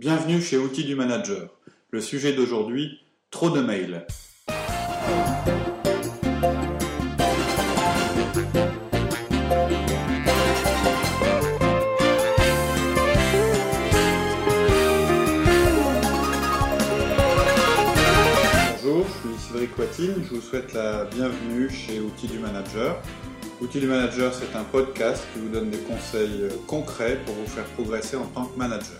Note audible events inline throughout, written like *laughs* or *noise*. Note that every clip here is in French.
Bienvenue chez Outils du Manager. Le sujet d'aujourd'hui, trop de mails. Bonjour, je suis Cédric Watine, je vous souhaite la bienvenue chez Outils du Manager. Outils du Manager, c'est un podcast qui vous donne des conseils concrets pour vous faire progresser en tant que manager.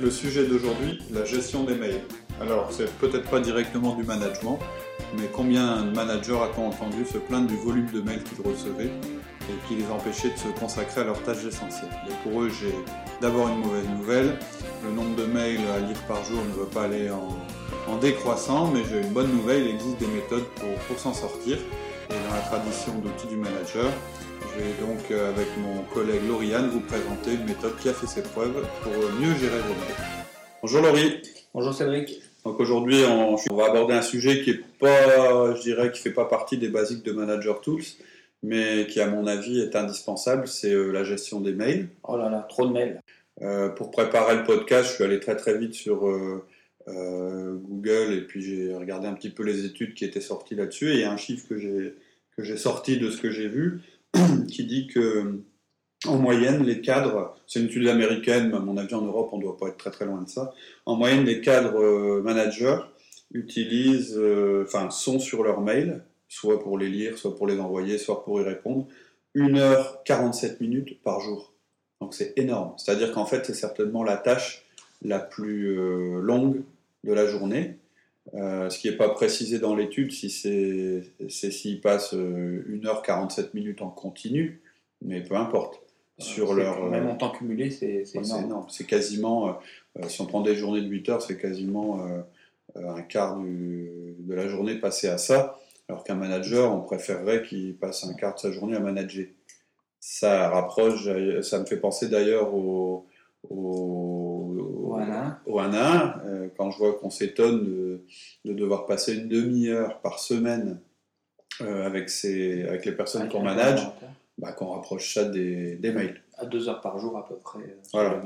Le sujet d'aujourd'hui, la gestion des mails. Alors, c'est peut-être pas directement du management, mais combien de managers a-t-on entendu se plaindre du volume de mails qu'ils recevaient et qui les empêchait de se consacrer à leurs tâches essentielles Et pour eux, j'ai d'abord une mauvaise nouvelle. Le nombre de mails à lire par jour ne veut pas aller en, en décroissant, mais j'ai une bonne nouvelle, il existe des méthodes pour, pour s'en sortir. Et dans la tradition d'outils du manager, je vais donc, euh, avec mon collègue Lauriane, vous présenter une méthode qui a fait ses preuves pour mieux gérer vos mails. Bonjour Laurie. Bonjour Cédric. Donc aujourd'hui, on, on va aborder un sujet qui est pas, je dirais, qui fait pas partie des basiques de Manager Tools, mais qui, à mon avis, est indispensable. C'est euh, la gestion des mails. Oh là là, trop de mails. Euh, pour préparer le podcast, je suis allé très très vite sur euh, euh, Google et puis j'ai regardé un petit peu les études qui étaient sorties là-dessus. Et il y a un chiffre que j'ai que j'ai sorti de ce que j'ai vu *clears throat* qui dit que en moyenne, les cadres, c'est une étude américaine, mais à mon avis en Europe, on ne doit pas être très très loin de ça. En moyenne, les cadres euh, managers utilisent, euh, enfin, sont sur leur mail, soit pour les lire, soit pour les envoyer, soit pour y répondre, 1h47 minutes par jour. Donc c'est énorme. C'est-à-dire qu'en fait, c'est certainement la tâche la plus euh, longue de la journée. Euh, ce qui n'est pas précisé dans l'étude, si c'est s'ils passent euh, 1h47 minutes en continu, mais peu importe. Sur C'est- leur, Même euh, en temps cumulé, c'est Ouais, énorme. C'est quasiment, euh, euh, si on prend des journées de 8 heures, c'est quasiment euh, euh, un quart du- de la journée passée à ça, alors qu'un manager, on préférerait qu'il passe un quart de sa journée à manager. Ça rapproche, euh, ça me fait penser d'ailleurs au, au, Voilà. au 1 à 1, euh, quand je vois qu'on s'étonne de, de devoir passer une demi-heure par semaine euh, avec, ses, avec les personnes qu'on manage, bah, qu'on rapproche ça des, des mails. À deux heures par jour à peu près euh, Voilà.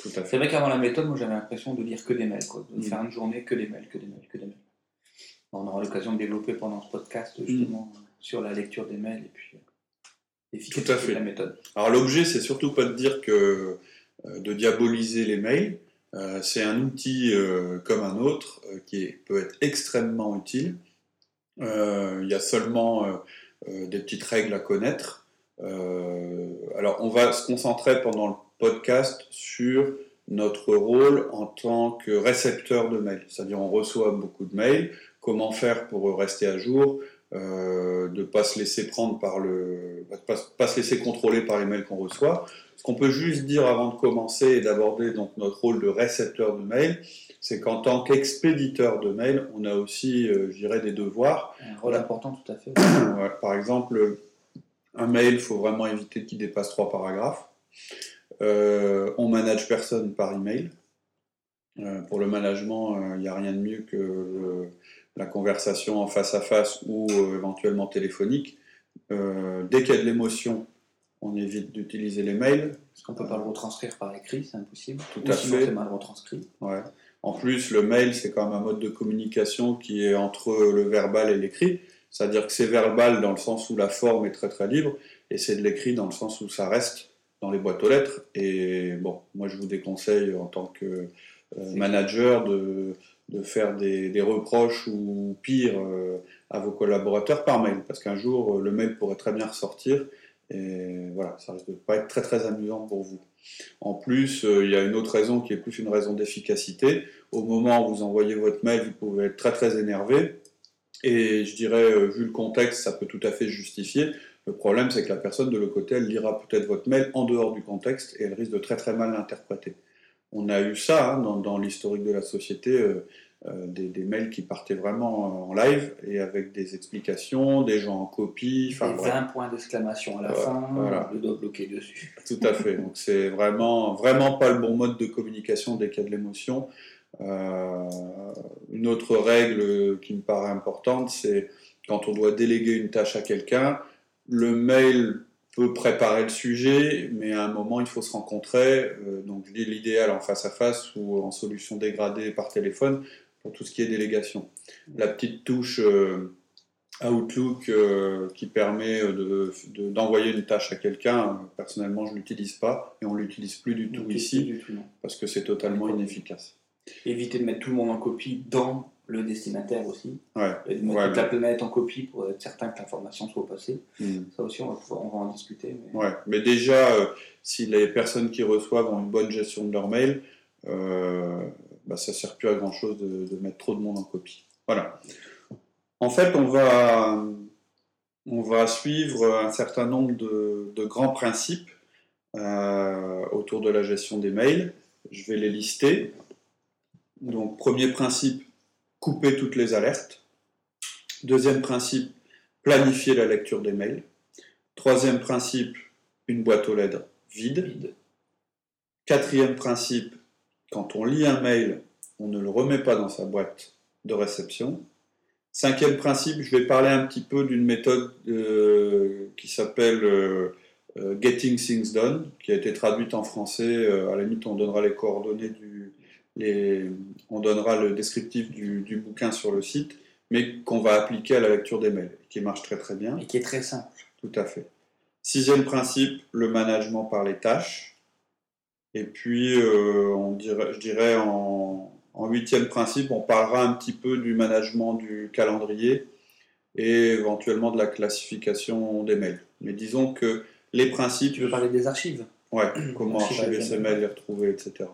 Tout à fait. C'est vrai qu'avant la méthode, moi j'avais l'impression de lire que des mails, quoi. de Mm. faire une journée que des mails, que des mails, que des mails. On aura l'occasion de développer pendant ce podcast justement euh, sur la lecture des mails et puis euh, l'efficacité Tout à fait. de la méthode. Alors l'objet, c'est surtout pas de dire que de diaboliser les mails. Euh, c'est un outil euh, comme un autre euh, qui peut être extrêmement utile. Euh, Il y a seulement euh, euh, des petites règles à connaître. Euh, alors on va se concentrer pendant le podcast sur notre rôle en tant que récepteur de mails. C'est-à-dire on reçoit beaucoup de mails, comment faire pour rester à jour, euh, de ne pas se laisser prendre par le, pas, pas se laisser contrôler par les mails qu'on reçoit. Ce qu'on peut juste dire avant de commencer et d'aborder donc notre rôle de récepteur de mails, c'est qu'en tant qu'expéditeur de mails, on a aussi, euh, je dirais, des devoirs. Un rôle important tout à fait. Ouais, par exemple, un mail, il faut vraiment éviter qu'il dépasse trois paragraphes. Euh, on manage personne par email. Euh, pour le management, euh, il n'y a rien de mieux que la conversation en face à face ou éventuellement téléphonique. Dès qu'il y a de l'émotion, on évite d'utiliser les mails. Parce qu'on peut pas le retranscrire par écrit, c'est impossible. Tout Ou à sinon, fait. c'est mal retranscrit. Ouais. En plus, le mail, c'est quand même un mode de communication qui est entre le verbal et l'écrit. C'est-à-dire que c'est verbal dans le sens où la forme est très très libre, et c'est de l'écrit dans le sens où ça reste dans les boîtes aux lettres. Et bon, moi je vous déconseille en tant que euh, manager de, de faire des, des reproches ou pire euh, à vos collaborateurs par mail, parce qu'un jour euh, le mail pourrait très bien ressortir, et voilà, ça risque de pas être très très amusant pour vous. En plus, euh, il y a une autre raison qui est plus une raison d'efficacité. Au moment où vous envoyez votre mail, vous pouvez être très très énervé. Et je dirais, euh, vu le contexte, ça peut tout à fait justifier. Le problème, c'est que la personne de l'autre côté, elle lira peut-être votre mail en dehors du contexte et elle risque de très très mal l'interpréter. On a eu ça hein, dans, l'historique de la société, euh, des, des mails qui partaient vraiment en live et avec des explications, des gens en copie. Enfin, Et bref. 20 points d'exclamation à la Ouais, fin, voilà. le doigt bloqué dessus. *laughs* Tout à fait. Donc c'est vraiment, vraiment pas le bon mode de communication dès qu'il y a de l'émotion. Euh, une autre règle qui me paraît importante, c'est quand on doit déléguer une tâche à quelqu'un, le mail peut préparer le sujet, mais à un moment, il faut se rencontrer. donc, l'idéal en face à face ou en solution dégradée par téléphone pour tout ce qui est délégation. La petite touche Outlook euh, qui permet d'envoyer de, une tâche à quelqu'un, personnellement je ne l'utilise pas et on ne l'utilise plus du tout ici parce que c'est totalement inefficace. Éviter de mettre tout le monde en copie dans le destinataire aussi. Ouais. Et de mettre toute la planète en copie pour être certain que l'information soit passée. Hmm. Ça aussi, on va, pouvoir, on va en discuter. Mais... Ouais. mais déjà, euh, si les personnes qui reçoivent ont une bonne gestion de leur mail, euh, bah, ça ne sert plus à grand chose de, de mettre trop de monde en copie. Voilà. En fait, on va, on va suivre un certain nombre de, grands principes euh, autour de la gestion des mails. Je vais les lister. Donc, premier principe, couper toutes les alertes. Deuxième principe, planifier la lecture des mails. Troisième principe, une boîte aux lettres vide. Quatrième principe, quand on lit un mail, on ne le remet pas dans sa boîte de réception. Cinquième principe, je vais parler un petit peu d'une méthode euh, qui s'appelle euh, euh, Getting Things Done, qui a été traduite en français. à la limite, on donnera les coordonnées du, on donnera le descriptif du, du, bouquin sur le site, mais qu'on va appliquer à la lecture des mails, qui marche très très bien. Et qui est très simple. Tout à fait. Sixième principe, le management par les tâches. Et puis, on dirait, je dirais en, en huitième principe, on parlera un petit peu du management du calendrier et éventuellement de la classification des mails. Mais disons que les principes. Tu veux parler des archives? Ouais, *clears throat* comment archiver ces mails, les retrouver, etc.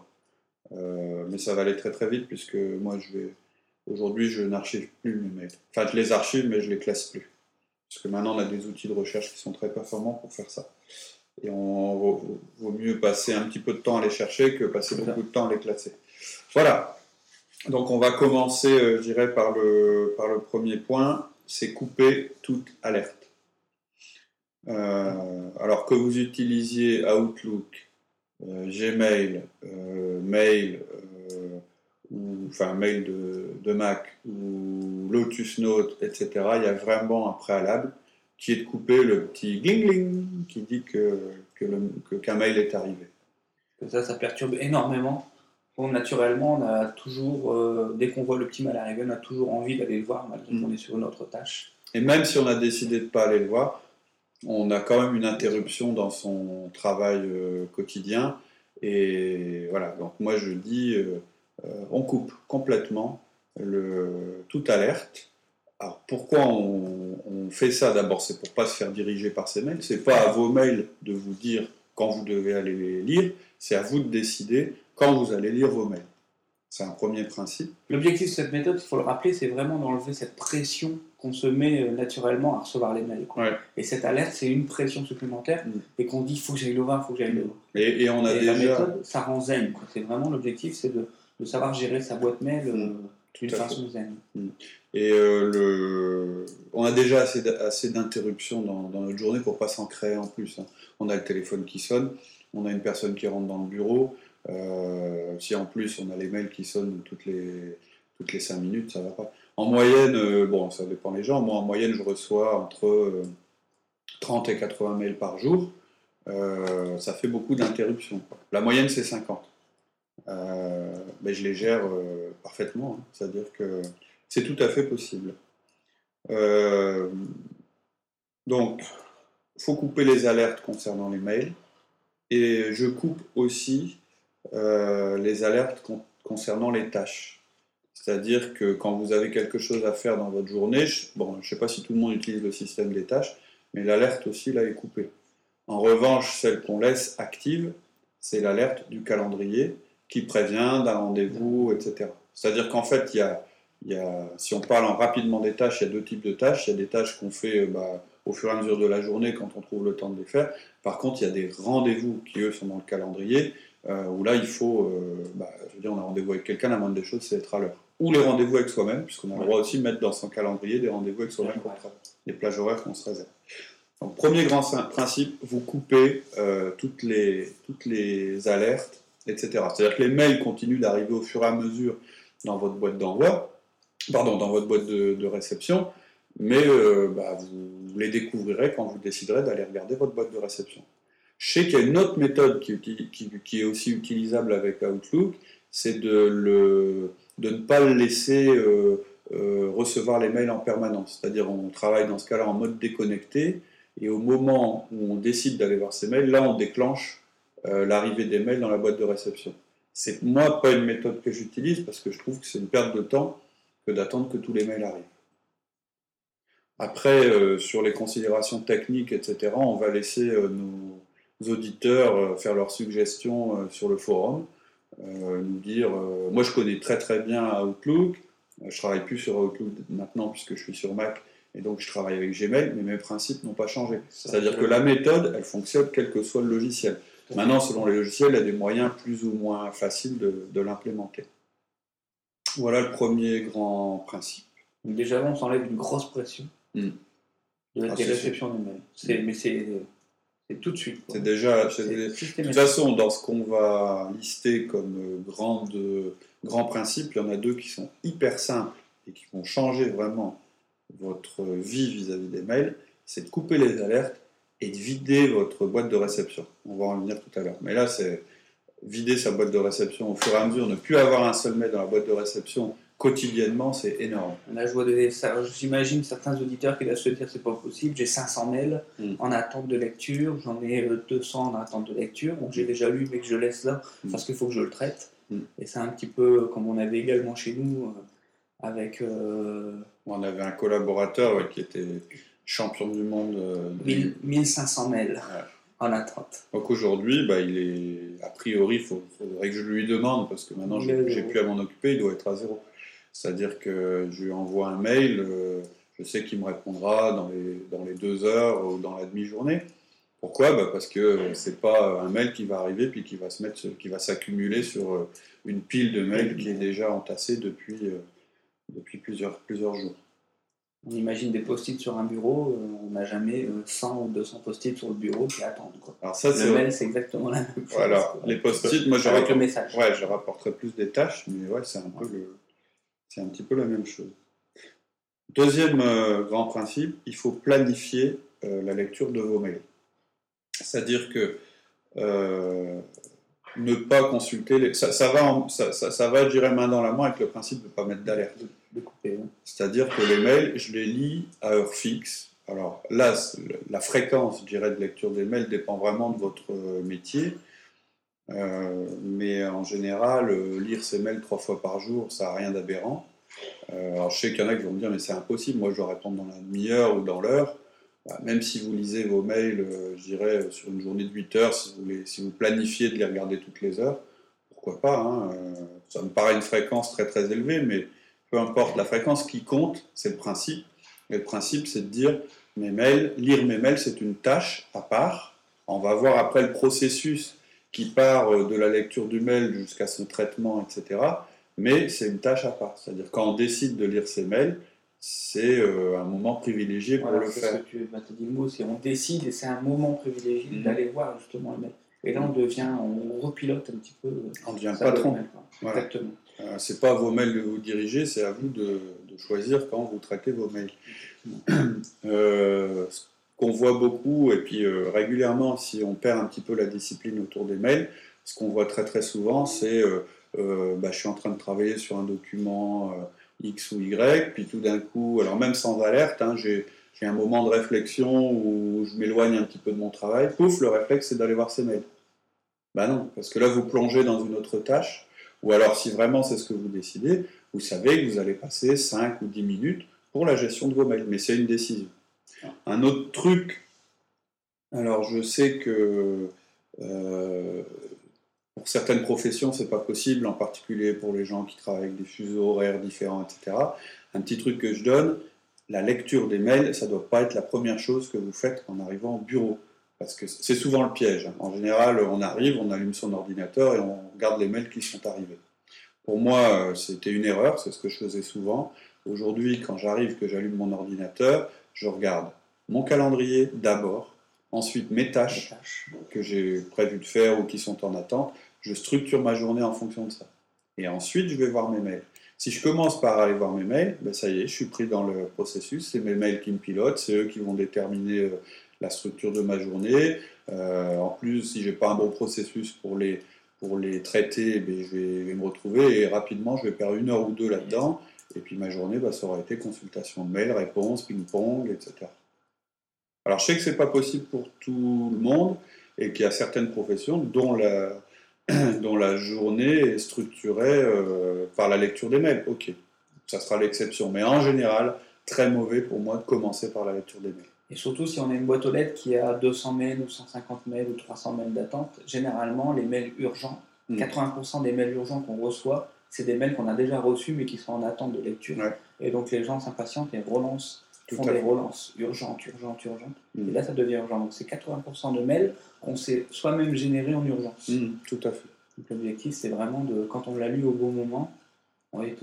Euh, mais ça va aller très très vite puisque moi je vais. Aujourd'hui, je n'archive plus mes mails. Enfin, je les archive, mais je les classe plus. Parce que maintenant, on a des outils de recherche qui sont très performants pour faire ça. Et on vaut, vaut mieux passer un petit peu de temps à les chercher que passer beaucoup de temps à les classer. Voilà. Donc on va commencer, euh, je dirais, par le, par le premier point, c'est couper toute alerte. Euh, alors que vous utilisiez Outlook, euh, Gmail, Mail, ou, enfin Mail de, Mac, ou Lotus Note, etc., il y a vraiment un préalable qui est de couper le petit gling gling qui dit que, qu'un mail est arrivé. Ça, ça perturbe énormément naturellement, on a toujours, euh, dès qu'on voit le petit mal arriver, on a toujours envie d'aller le voir, malgré qu'on mm. est sur une autre tâche. Et même si on a décidé de ne pas aller le voir, on a quand même une interruption dans son travail euh, quotidien. Et voilà, donc moi je dis, euh, on coupe complètement le, toute alerte. Alors pourquoi on, on fait ça D'abord, c'est pour pas se faire diriger par ces mails. C'est pas à vos mails de vous dire quand vous devez aller les lire. C'est à vous de décider quand vous allez lire vos mails. C'est un premier principe. L'objectif de cette méthode, il faut le rappeler, c'est vraiment d'enlever cette pression qu'on se met euh, naturellement à recevoir les mails. Et cette alerte, c'est une pression supplémentaire mm. et qu'on dit il faut que j'aille le voir, il faut que j'aille le voir. Et, on a déjà... la méthode, ça rend zen. C'est vraiment l'objectif, c'est de, de, savoir gérer sa boîte mail euh, d'une façon zen. Mm. Et euh, le... on a déjà assez d'interruptions dans, dans, notre journée pour pas s'en créer en plus. Hein. On a le téléphone qui sonne, on a une personne qui rentre dans le bureau, euh, si en plus on a les mails qui sonnent toutes les, toutes les 5 minutes, ça va pas. En moyenne, euh, bon, ça dépend des gens, moi en moyenne je reçois entre 30 euh, et 80 mails par jour. ça fait beaucoup d'interruptions. La moyenne c'est 50. mais je les gère parfaitement, hein. c'est-à-dire que c'est tout à fait possible. donc, il faut couper les alertes concernant les mails. Et je coupe aussi euh, les alertes concernant les tâches. C'est-à-dire que quand vous avez quelque chose à faire dans votre journée, je, bon, je ne sais pas si tout le monde utilise le système des tâches, mais l'alerte aussi là est coupée. En revanche, celle qu'on laisse active, c'est l'alerte du calendrier qui prévient d'un rendez-vous, etc. C'est-à-dire qu'en fait, il y a, y a, si on parle en rapidement des tâches, il y a deux types de tâches. Il y a des tâches qu'on fait euh, bah, au fur et à mesure de la journée quand on trouve le temps de les faire. Par contre, il y a des rendez-vous qui, eux, sont dans le calendrier euh, où là, il faut, euh, bah, je veux dire, on a rendez-vous avec quelqu'un, la moindre des choses, c'est être à l'heure. Ou les rendez-vous avec soi-même, puisqu'on a le droit aussi de mettre dans son calendrier des rendez-vous avec soi-même, les plages horaires qu'on se réserve. Donc, premier grand principe, vous coupez euh, toutes, les, toutes les alertes, etc. C'est-à-dire que les mails continuent d'arriver au fur et à mesure dans votre boîte d'envoi, pardon, dans votre boîte de, réception, mais euh, bah, vous les découvrirez quand vous déciderez d'aller regarder votre boîte de réception. Je sais qu'il y a une autre méthode qui, est aussi utilisable avec Outlook, c'est de, de, ne pas le laisser euh, euh, recevoir les mails en permanence. C'est-à-dire on travaille dans ce cas-là en mode déconnecté, et au moment où on décide d'aller voir ces mails, là on déclenche l'arrivée des mails dans la boîte de réception. C'est moi pas une méthode que j'utilise parce que je trouve que c'est une perte de temps que d'attendre que tous les mails arrivent. Après, euh, sur les considérations techniques, etc., on va laisser euh, nos auditeurs euh, faire leurs suggestions sur le forum, nous dire, moi je connais très très bien Outlook, je travaille plus sur Outlook maintenant puisque je suis sur Mac, et donc je travaille avec Gmail, mais mes principes n'ont pas changé. C'est-à-dire que la méthode, elle fonctionne quel que soit le logiciel. Maintenant, selon les logiciels, il y a des moyens plus ou moins faciles de, l'implémenter. Voilà le premier grand principe. déjà, on s'enlève une grosse pression hmm. de la ah, réceptions de mails. Mais c'est tout de suite. C'est déjà. De toute façon, dans ce qu'on va lister comme grand grands principes, il y en a deux qui sont hyper simples et qui vont changer vraiment votre vie vis-à-vis -vis des mails. C'est de couper les alertes et de vider votre boîte de réception. On va en venir tout à l'heure. Mais là, c'est vider sa boîte de réception au fur et à mesure, ne plus avoir un seul mail dans la boîte de réception quotidiennement, c'est énorme. Là, j'imagine certains auditeurs qui doivent se dire c'est pas possible, j'ai 500 mails hmm. en attente de lecture, j'en ai 200 en attente de lecture, donc j'ai déjà lu mais que je laisse là hmm. parce qu'il faut que je le traite. Hmm. Et c'est un petit peu comme on avait également chez nous euh, avec. Euh, on avait un collaborateur qui était champion du monde. 1500 euh, mails en attente. Donc aujourd'hui, bah, il est, a priori, il faudrait que je lui demande, parce que maintenant j'ai plus à m'en occuper, il doit être à zéro. C'est-à-dire que je lui envoie un mail, euh, je sais qu'il me répondra dans les, dans les deux heures ou dans la demi-journée. Pourquoi? Bah Parce que c'est pas un mail qui va arriver puis qui va se mettre, qui va s'accumuler sur euh, une pile de mails qui est déjà entassée depuis, depuis plusieurs, plusieurs jours. On imagine des post-it sur un bureau, euh, on n'a jamais 100 euh, ou 200 post-it sur le bureau qui attendent. Alors ça, le mail, c'est exactement la même chose. Voilà, les post-it, moi je, Avec le message. Ouais, je rapporterai plus des tâches, mais ouais, c'est un, peu le... c'est un petit peu la même chose. Deuxième euh, grand principe, il faut planifier la lecture de vos mails. C'est-à-dire que ne pas consulter les... ça, ça, va, ça, ça, ça, va, je dirais, main dans la main avec le principe de ne pas mettre d'alerte. C'est-à-dire que les mails, je les lis à heure fixe. Alors là, la fréquence, je dirais, de lecture des mails dépend vraiment de votre euh, métier. Euh, mais en général, euh, lire ces mails trois fois par jour, ça n'a rien d'aberrant. alors je sais qu'il y en a qui vont me dire, mais c'est impossible, moi je dois répondre dans la demi-heure ou dans l'heure. Bah, même si vous lisez vos mails, je dirais, sur une journée de 8 heures, si vous, planifiez de les regarder toutes les heures, pourquoi pas hein, Ça me paraît une fréquence très très élevée, mais peu importe la fréquence, qui compte, c'est le principe. Et le principe, c'est de dire mes mails, lire mes mails, c'est une tâche à part. On va voir après le processus qui part euh, de la lecture du mail jusqu'à son traitement, etc. Mais c'est une tâche à part. C'est-à-dire quand on décide de lire ses mails, c'est euh, un moment privilégié pour le faire. Ce que tu dit le mot, c'est on décide et c'est un moment privilégié mhm. d'aller voir justement le mail. Et là, on devient, on repilote un petit peu. On devient patron. Exactement. Euh, c'est pas vos mails que vous dirigez, c'est à vous de, choisir quand vous traitez vos mails. Euh, ce qu'on voit beaucoup, et puis euh, régulièrement, si on perd un petit peu la discipline autour des mails, ce qu'on voit très très souvent, c'est bah, je suis en train de travailler sur un document X ou Y, puis tout d'un coup, alors même sans alerte, hein, j'ai un moment de réflexion où je m'éloigne un petit peu de mon travail, pouf, le réflexe c'est d'aller voir ses mails. Ben non, parce que là vous plongez dans une autre tâche, ou alors, si vraiment c'est ce que vous décidez, vous savez que vous allez passer 5 ou 10 minutes pour la gestion de vos mails, mais c'est une décision. Un autre truc, alors je sais que euh, pour certaines professions, c'est pas possible, en particulier pour les gens qui travaillent avec des fuseaux horaires différents, etc. Un petit truc que je donne, la lecture des mails, ça ne doit pas être la première chose que vous faites en arrivant au bureau. Parce que c'est souvent le piège. Hein. En général, on arrive, on allume son ordinateur et on regarde les mails qui sont arrivés. Pour moi, euh, c'était une erreur, c'est ce que je faisais souvent. Aujourd'hui, quand j'arrive, que j'allume mon ordinateur, je regarde mon calendrier d'abord, ensuite mes tâches, que j'ai prévu de faire ou qui sont en attente. Je structure ma journée en fonction de ça. Et ensuite, je vais voir mes mails. Si je commence par aller voir mes mails, ben ça y est, je suis pris dans le processus. C'est mes mails qui me pilotent, c'est eux qui vont déterminer euh, la structure de ma journée. Euh, en plus, si j'ai pas un bon processus pour les, pour les traiter, ben je, vais, me retrouver et rapidement, je vais perdre une heure ou deux là-dedans. Et puis ma journée, ben, ça aura été consultation de mails, réponse, ping-pong, etc. Alors je sais que c'est pas possible pour tout le monde et qu'il y a certaines professions dont la, *clears throat* dont la journée est structurée euh, par la lecture des mails. Ok, ça sera l'exception. Mais en général, très mauvais pour moi de commencer par la lecture des mails. Et surtout si on a une boîte aux lettres qui a 200 mails ou 150 mails ou 300 mails d'attente, généralement les mails urgents, 80% hmm. des mails urgents qu'on reçoit, c'est des mails qu'on a déjà reçus mais qui sont en attente de lecture. Et donc les gens s'impatientent et relancent, font des relances urgentes, urgentes, urgentes. Hmm. Et là ça devient urgent. Donc c'est 80% de mails qu'on s'est soi-même générés en urgence. Hmm, tout à fait. Donc l'objectif c'est vraiment de, quand on l'a lu au bon moment,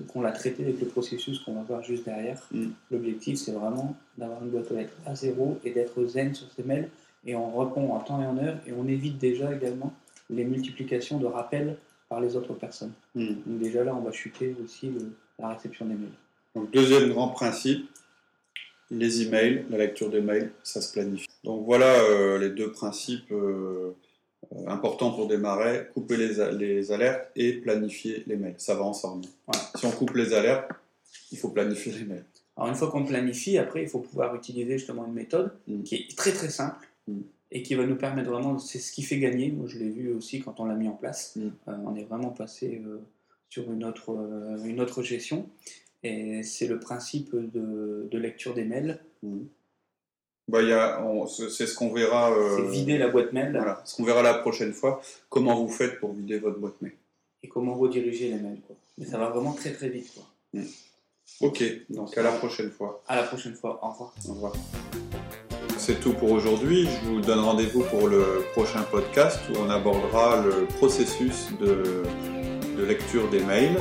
qu'on l'a traité avec le processus qu'on va voir juste derrière. Mm. L'objectif, c'est vraiment d'avoir une boîte aux lettres à zéro et d'être zen sur ces mails. Et on répond en temps et en heure et on évite déjà également les multiplications de rappels par les autres personnes. Mm. Donc déjà là, on va chuter aussi la réception des mails. Donc deuxième grand principe, les emails, la lecture des mails, ça se planifie. Donc voilà euh, les deux principes. Euh, euh, important pour démarrer, couper les, les, alertes et planifier les mails. Ça va ensemble. Si on coupe les alertes, il faut planifier les mails. Alors une fois qu'on planifie, après, il faut pouvoir utiliser justement une méthode mm. qui est très très simple mm. et qui va nous permettre vraiment, c'est ce qui fait gagner. Moi, je l'ai vu aussi quand on l'a mis en place. Mm. Euh, on est vraiment passé sur une autre, une autre gestion. Et c'est le principe de, de, lecture des mails. Bah, c'est ce qu'on verra. Euh, c'est vider la boîte mail. Voilà, ce qu'on verra la prochaine fois. Comment vous faites pour vider votre boîte mail? Et comment rediriger les mails. Quoi. Mais ça va vraiment très très vite. Quoi. Hmm. Ok, donc à la prochaine fois. À la prochaine fois. Au revoir. Au revoir. C'est tout pour aujourd'hui. Je vous donne rendez-vous pour le prochain podcast où on abordera le processus de, de lecture des mails.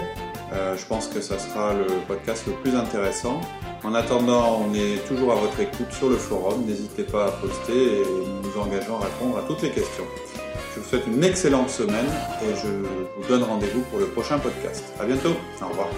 Euh, je pense que ça sera le podcast le plus intéressant. En attendant, on est toujours à votre écoute sur le forum. N'hésitez pas à poster et nous nous engageons à répondre à toutes les questions. Je vous souhaite une excellente semaine et je vous donne rendez-vous pour le prochain podcast. À bientôt. Au revoir.